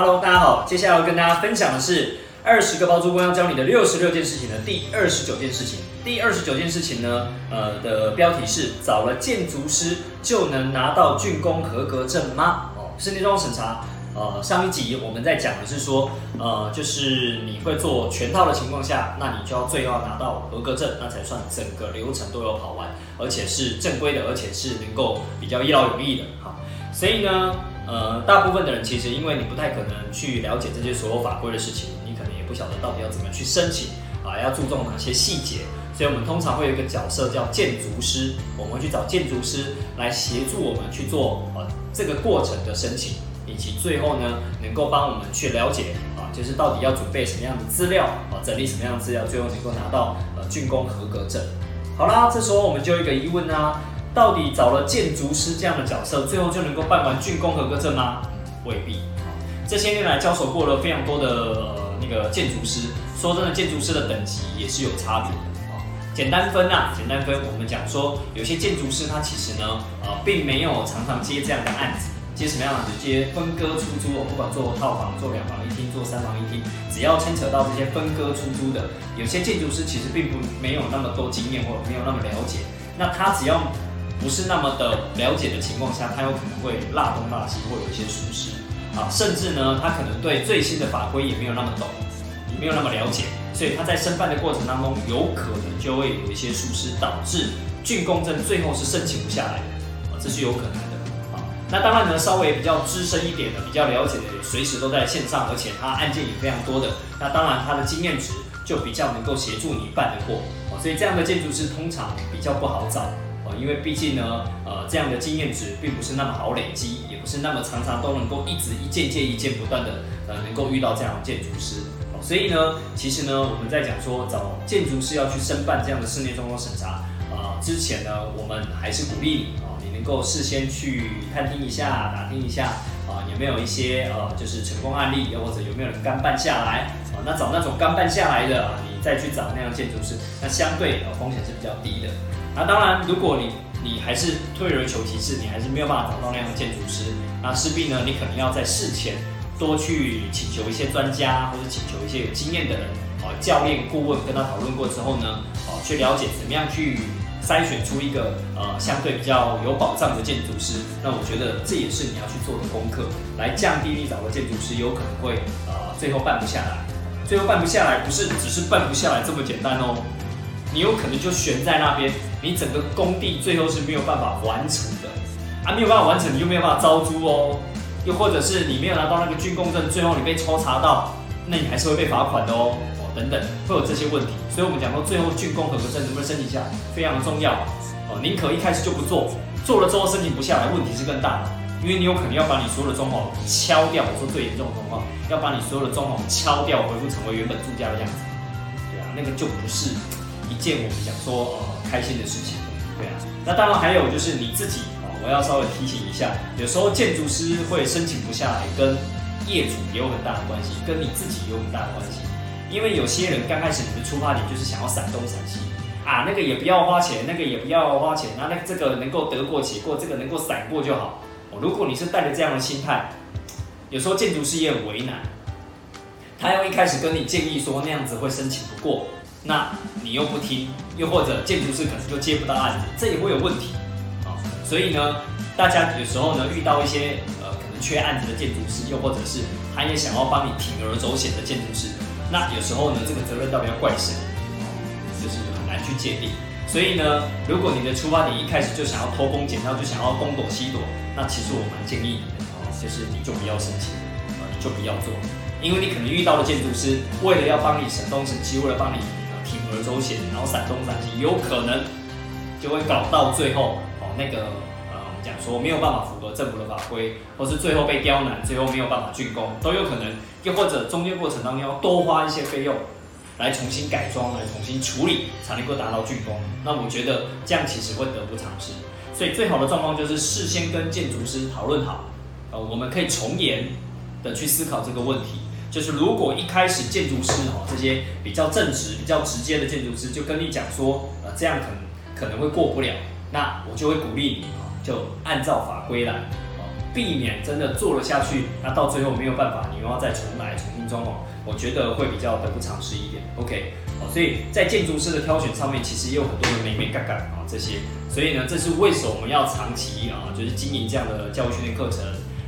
Hello，大家好，接下来要跟大家分享的是二十个包租公要教你的六十六件事情的第二十九件事情。第二十九件事情呢，呃的标题是找了建筑师就能拿到竣工合格证吗？哦，室内装审查。呃，上一集我们在讲的是说，呃，就是你会做全套的情况下，那你就要最后拿到合格证，那才算整个流程都有跑完，而且是正规的，而且是能够比较一劳永逸的。好，所以呢，呃，大部分的人其实因为你不太可能去了解这些所有法规的事情，你可能也不晓得到底要怎么去申请啊，要注重哪些细节。所以我们通常会有一个角色叫建筑师，我们会去找建筑师来协助我们去做呃这个过程的申请。以及最后呢，能够帮我们去了解啊，就是到底要准备什么样的资料啊，整理什么样的资料，最后能够拿到呃竣工合格证。好啦，这时候我们就有一个疑问啊，到底找了建筑师这样的角色，最后就能够办完竣工合格证吗？未必。这些年来交手过了非常多的那个建筑师，说真的，建筑师的等级也是有差别的啊。简单分啊，简单分，我们讲说有些建筑师他其实呢，呃，并没有常常接这样的案子。接什么样的？接分割出租，不管做套房、做两房一厅、做三房一厅，只要牵扯到这些分割出租的，有些建筑师其实并不没有那么多经验或者没有那么了解。那他只要不是那么的了解的情况下，他有可能会落东落西，或有一些疏失啊，甚至呢，他可能对最新的法规也没有那么懂，也没有那么了解，所以他在申办的过程当中，有可能就会有一些疏失，导致竣工证最后是申请不下来的啊，这是有可能的啊。那当然呢，稍微比较资深一点的、比较了解的，也随时都在线上，而且他案件也非常多的，那当然他的经验值就比较能够协助你办得过。所以这样的建筑师通常比较不好找因为毕竟呢，呃，这样的经验值并不是那么好累积，也不是那么常常都能够一直一件件一件不断的呃能够遇到这样的建筑师。所以呢，其实呢，我们在讲说找建筑师要去申办这样的室内装潢审查啊之前呢，我们还是鼓励你。能够事先去探听一下、打听一下啊，有没有一些呃，就是成功案例，又或者有没有人干办下来啊？那找那种干办下来的，再去找那样建筑师，那相对呃风险是比较低的。那当然，如果你你还是退而求其次，你还是没有办法找到那样的建筑师，那势必呢，你可能要在事前多去请求一些专家，或者请求一些有经验的人啊，教练、顾问跟他讨论过之后呢，哦，去了解怎么样去。筛选出一个呃相对比较有保障的建筑师，那我觉得这也是你要去做的功课，来降低你找个建筑师有可能会呃最后办不下来。最后办不下来不是只是办不下来这么简单哦，你有可能就悬在那边，你整个工地最后是没有办法完成的。啊，没有办法完成，你又没有办法招租哦，又或者是你没有拿到那个竣工证，最后你被抽查到，那你还是会被罚款的哦。等等会有这些问题，所以我们讲到最后竣工合格证能不能申请下来非常重要。哦。宁可一开始就不做，做了之后申请不下来，问题是更大。的，因为你有可能要把你所有的装潢敲掉。我说最严重的状况，要把你所有的装潢敲掉，恢复成为原本住家的样子。对啊，那个就不是一件我们讲说呃开心的事情。对啊，那当然还有就是你自己啊，我要稍微提醒一下，有时候建筑师会申请不下来，跟业主也有很大的关系，跟你自己也有很大的关系。因为有些人刚开始你的出发点就是想要闪东闪西啊，那个也不要花钱，那个也不要花钱，那那这个能够得过且过，这个能够闪过就好。如果你是带着这样的心态，有时候建筑师也很为难，他要一开始跟你建议说那样子会申请不过，那你又不听，又或者建筑师可能就接不到案子，这也会有问题啊。所以呢，大家有时候呢遇到一些呃可能缺案子的建筑师，又或者是他也想要帮你铤而走险的建筑师。那有时候呢，这个责任到底要怪谁，就是很难去界定。所以呢，如果你的出发点一开始就想要偷工减料，就想要东躲西躲，那其实我蛮建议你的哦，就是你就不要申请，啊，就不要做，因为你可能遇到的建筑师为了要帮你省东省西，为了帮你铤而走险，然后闪东闪西，有可能就会搞到最后哦那个我们。讲说没有办法符合政府的法规，或是最后被刁难，最后没有办法竣工，都有可能。又或者中间过程当中要多花一些费用，来重新改装，来重新处理，才能够达到竣工。那我觉得这样其实会得不偿失。所以最好的状况就是事先跟建筑师讨论好，呃，我们可以从严的去思考这个问题。就是如果一开始建筑师哈这些比较正直、比较直接的建筑师就跟你讲说，呃，这样可能可能会过不了，那我就会鼓励你。就按照法规来，避免真的做了下去，那到最后没有办法，你又要再重来重新装潢，我觉得会比较得不偿失一点。OK，好，所以在建筑师的挑选上面，其实也有很多的美美嘎嘎啊这些，所以呢，这是为什么我们要长期啊，就是经营这样的教育训练课程。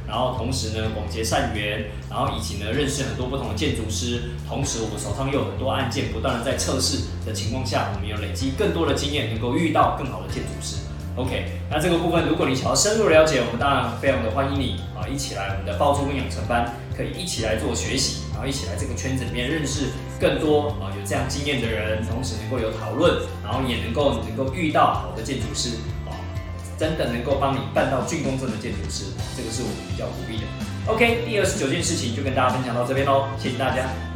然后同时呢，广结善缘，然后以及呢，认识很多不同的建筑师。同时，我们手上又有很多案件，不断的在测试的情况下，我们有累积更多的经验，能够遇到更好的建筑师。OK，那这个部分，如果你想要深入了解，我们当然非常的欢迎你啊，一起来我们的爆珠跟养成班，可以一起来做学习，然后一起来这个圈子里面认识更多啊有这样经验的人，同时能够有讨论，然后也能够能够遇到好的建筑师啊。真的能够帮你办到竣工证的建筑师，这个是我们比较鼓励的。OK，第二十九件事情就跟大家分享到这边喽，谢谢大家。